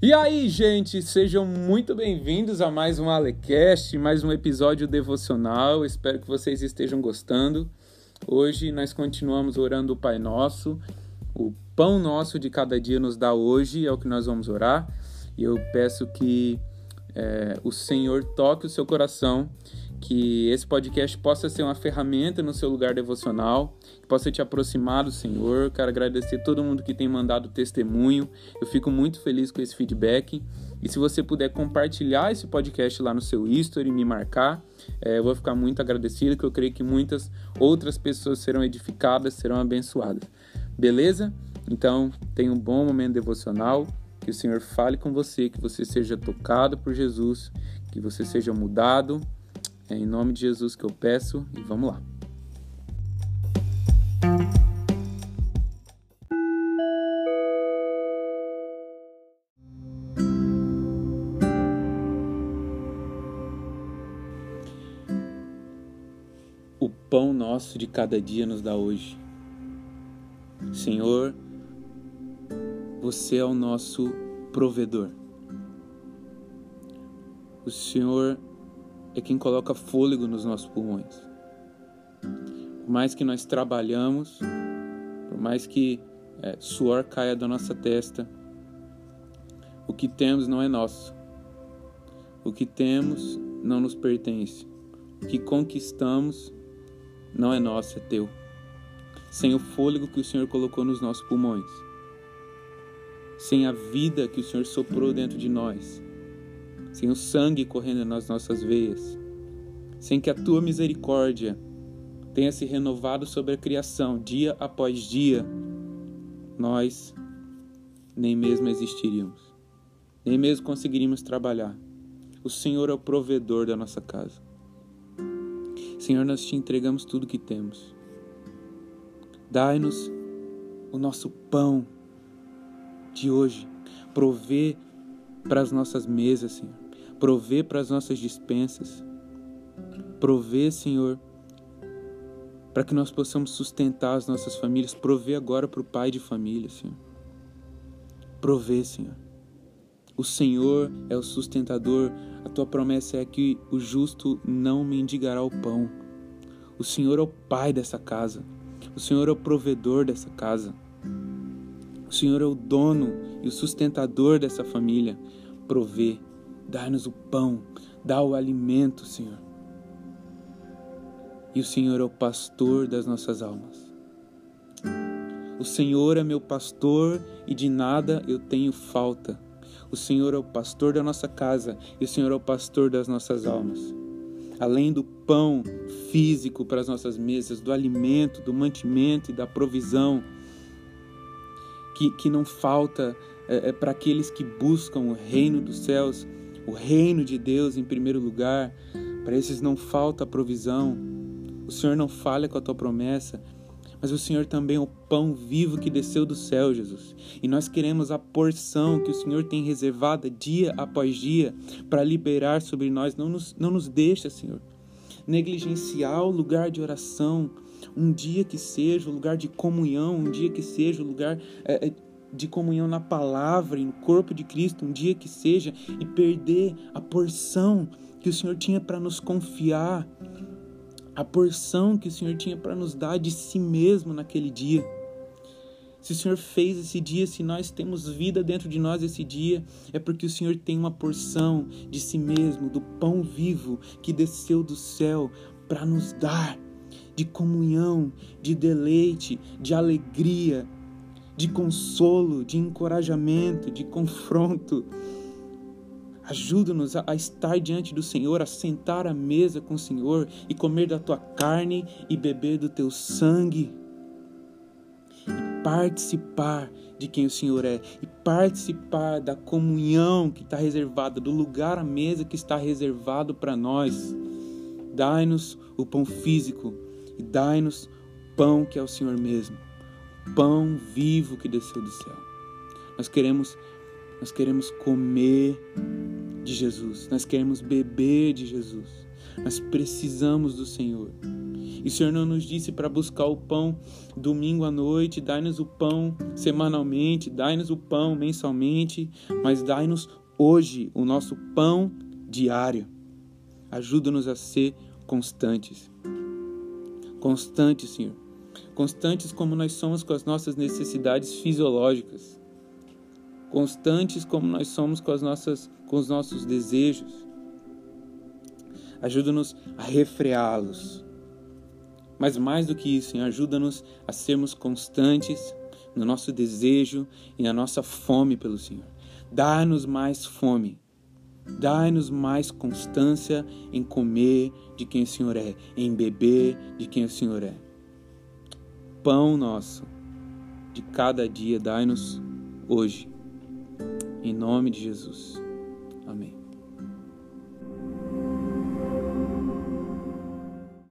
E aí, gente, sejam muito bem-vindos a mais um Alecast, mais um episódio devocional. Espero que vocês estejam gostando. Hoje nós continuamos orando o Pai Nosso. O pão nosso de cada dia nos dá hoje, é o que nós vamos orar. E eu peço que é, o Senhor toque o seu coração que esse podcast possa ser uma ferramenta no seu lugar devocional, que possa te aproximar do Senhor. Quero agradecer todo mundo que tem mandado testemunho. Eu fico muito feliz com esse feedback. E se você puder compartilhar esse podcast lá no seu history e me marcar, é, eu vou ficar muito agradecido, que eu creio que muitas outras pessoas serão edificadas, serão abençoadas. Beleza? Então, tenha um bom momento devocional. Que o Senhor fale com você, que você seja tocado por Jesus, que você seja mudado é em nome de Jesus que eu peço e vamos lá. O pão nosso de cada dia nos dá hoje. Senhor, você é o nosso provedor. O Senhor é quem coloca fôlego nos nossos pulmões. Por mais que nós trabalhamos, por mais que é, suor caia da nossa testa, o que temos não é nosso. O que temos não nos pertence. O que conquistamos não é nosso, é teu. Sem o fôlego que o Senhor colocou nos nossos pulmões, sem a vida que o Senhor soprou dentro de nós, sem o sangue correndo nas nossas veias, sem que a tua misericórdia tenha se renovado sobre a criação dia após dia, nós nem mesmo existiríamos, nem mesmo conseguiríamos trabalhar. O Senhor é o provedor da nossa casa. Senhor, nós te entregamos tudo que temos. Dai-nos o nosso pão de hoje. Provê para as nossas mesas, Senhor Provê para as nossas dispensas. Provê, Senhor, para que nós possamos sustentar as nossas famílias. Provê agora para o pai de família, Senhor. Provê, Senhor. O Senhor é o sustentador. A tua promessa é que o justo não mendigará o pão. O Senhor é o pai dessa casa. O Senhor é o provedor dessa casa. O Senhor é o dono e o sustentador dessa família. Provê. Dá-nos o pão, dá o alimento, Senhor. E o Senhor é o pastor das nossas almas. O Senhor é meu pastor e de nada eu tenho falta. O Senhor é o pastor da nossa casa e o Senhor é o pastor das nossas almas. Além do pão físico para as nossas mesas, do alimento, do mantimento e da provisão que, que não falta é, é, para aqueles que buscam o reino dos céus, o reino de Deus em primeiro lugar. Para esses não falta provisão. O Senhor não falha com a tua promessa, mas o Senhor também é o pão vivo que desceu do céu, Jesus. E nós queremos a porção que o Senhor tem reservada dia após dia para liberar sobre nós. Não nos, não nos deixa, Senhor, negligenciar o lugar de oração, um dia que seja o lugar de comunhão, um dia que seja o lugar é, de comunhão na palavra e no corpo de Cristo, um dia que seja, e perder a porção que o Senhor tinha para nos confiar, a porção que o Senhor tinha para nos dar de si mesmo naquele dia. Se o Senhor fez esse dia, se nós temos vida dentro de nós esse dia, é porque o Senhor tem uma porção de si mesmo, do pão vivo que desceu do céu para nos dar de comunhão, de deleite, de alegria, de consolo, de encorajamento, de confronto. Ajuda-nos a, estar diante do Senhor, a sentar à mesa com o Senhor e comer da tua carne e beber do teu sangue. E participar de quem o Senhor é e participar da comunhão que está reservada, do lugar à mesa que está reservado para nós. Dai-nos o pão físico e dai-nos o pão que é o Senhor mesmo pão vivo que desceu do céu. Nós queremos nós queremos comer de Jesus, nós queremos beber de Jesus. mas precisamos do Senhor. E o Senhor não nos disse para buscar o pão domingo à noite, dai-nos o pão semanalmente, dai-nos o pão mensalmente, mas dai-nos hoje o nosso pão diário. Ajuda-nos a ser constantes. Constantes, Senhor. Constantes como nós somos com as nossas necessidades fisiológicas. Constantes como nós somos com, as nossas, com os nossos desejos. Ajuda-nos a refreá-los mas mais do que isso, ajuda-nos a sermos constantes no nosso desejo e na nossa fome pelo Senhor. Dá-nos mais fome. Dá-nos mais constância em comer de quem o Senhor é, em beber de quem o Senhor é. Pão nosso de cada dia, dai-nos hoje. Em nome de Jesus. Amém.